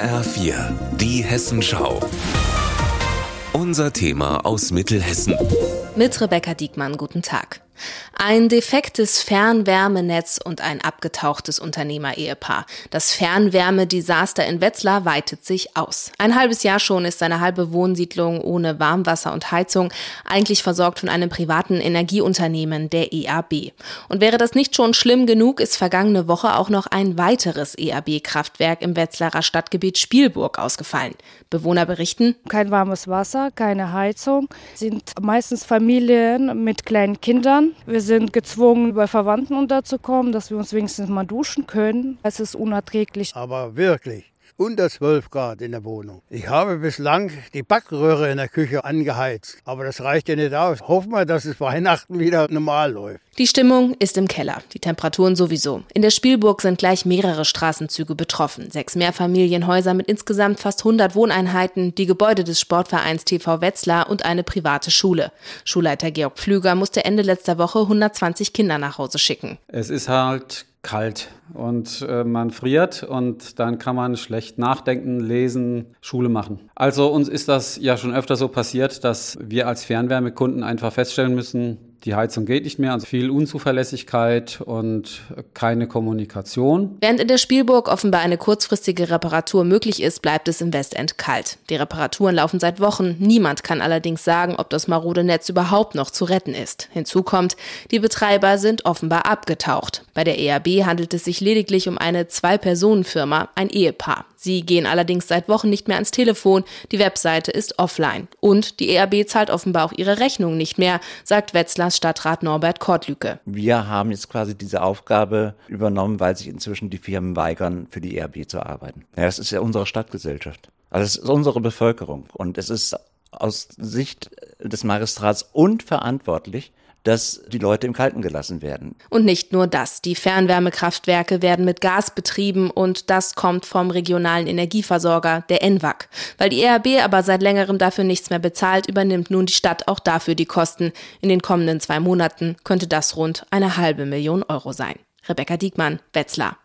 HR4, die Hessenschau. Unser Thema aus Mittelhessen. Mit Rebecca Diekmann, guten Tag. Ein defektes Fernwärmenetz und ein abgetauchtes Unternehmer-Ehepaar. Das Fernwärmedesaster in Wetzlar weitet sich aus. Ein halbes Jahr schon ist eine halbe Wohnsiedlung ohne Warmwasser und Heizung, eigentlich versorgt von einem privaten Energieunternehmen, der EAB. Und wäre das nicht schon schlimm genug, ist vergangene Woche auch noch ein weiteres EAB-Kraftwerk im Wetzlarer Stadtgebiet Spielburg ausgefallen. Bewohner berichten, kein warmes Wasser, keine Heizung, sind meistens Familien mit kleinen Kindern wir sind gezwungen, bei Verwandten unterzukommen, dass wir uns wenigstens mal duschen können. Es ist unerträglich. Aber wirklich unter 12 Grad in der Wohnung. Ich habe bislang die Backröhre in der Küche angeheizt, aber das reicht ja nicht aus. Hoffen wir, dass es Weihnachten wieder normal läuft. Die Stimmung ist im Keller, die Temperaturen sowieso. In der Spielburg sind gleich mehrere Straßenzüge betroffen. Sechs Mehrfamilienhäuser mit insgesamt fast 100 Wohneinheiten, die Gebäude des Sportvereins TV Wetzlar und eine private Schule. Schulleiter Georg Pflüger musste Ende letzter Woche 120 Kinder nach Hause schicken. Es ist halt kalt und äh, man friert und dann kann man schlecht nachdenken, lesen, Schule machen. Also uns ist das ja schon öfter so passiert, dass wir als Fernwärmekunden einfach feststellen müssen, die Heizung geht nicht mehr, also viel Unzuverlässigkeit und keine Kommunikation. Während in der Spielburg offenbar eine kurzfristige Reparatur möglich ist, bleibt es im Westend kalt. Die Reparaturen laufen seit Wochen. Niemand kann allerdings sagen, ob das marode Netz überhaupt noch zu retten ist. Hinzu kommt, die Betreiber sind offenbar abgetaucht. Bei der ERB handelt es sich lediglich um eine Zwei-Personen-Firma, ein Ehepaar. Sie gehen allerdings seit Wochen nicht mehr ans Telefon, die Webseite ist offline. Und die ERB zahlt offenbar auch ihre Rechnung nicht mehr, sagt Wetzlars Stadtrat Norbert Kortlücke. Wir haben jetzt quasi diese Aufgabe übernommen, weil sich inzwischen die Firmen weigern, für die ERB zu arbeiten. Ja, das ist ja unsere Stadtgesellschaft. Also es ist unsere Bevölkerung. Und es ist aus Sicht des Magistrats unverantwortlich, dass die Leute im Kalten gelassen werden. Und nicht nur das. Die Fernwärmekraftwerke werden mit Gas betrieben und das kommt vom regionalen Energieversorger, der ENWAG. Weil die ERB aber seit längerem dafür nichts mehr bezahlt, übernimmt nun die Stadt auch dafür die Kosten. In den kommenden zwei Monaten könnte das rund eine halbe Million Euro sein. Rebecca Diekmann, Wetzlar.